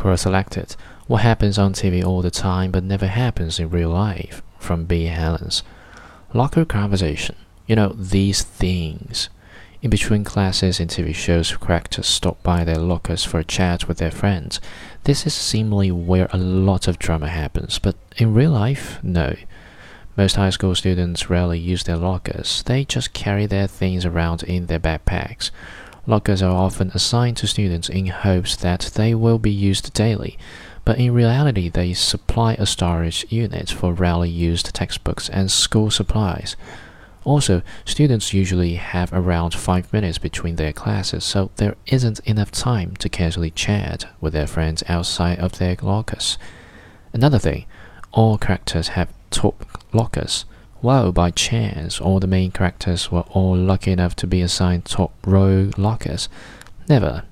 Quora selected What happens on TV all the time but never happens in real life from Bee Halence. Locker conversation. You know, these things. In between classes and TV shows, characters stop by their lockers for a chat with their friends. This is seemingly where a lot of drama happens, but in real life, no. Most high school students rarely use their lockers, they just carry their things around in their backpacks. Lockers are often assigned to students in hopes that they will be used daily, but in reality, they supply a storage unit for rarely used textbooks and school supplies. Also, students usually have around 5 minutes between their classes, so there isn't enough time to casually chat with their friends outside of their lockers. Another thing, all characters have top lockers. Well, by chance, all the main characters were all lucky enough to be assigned top row lockers. Never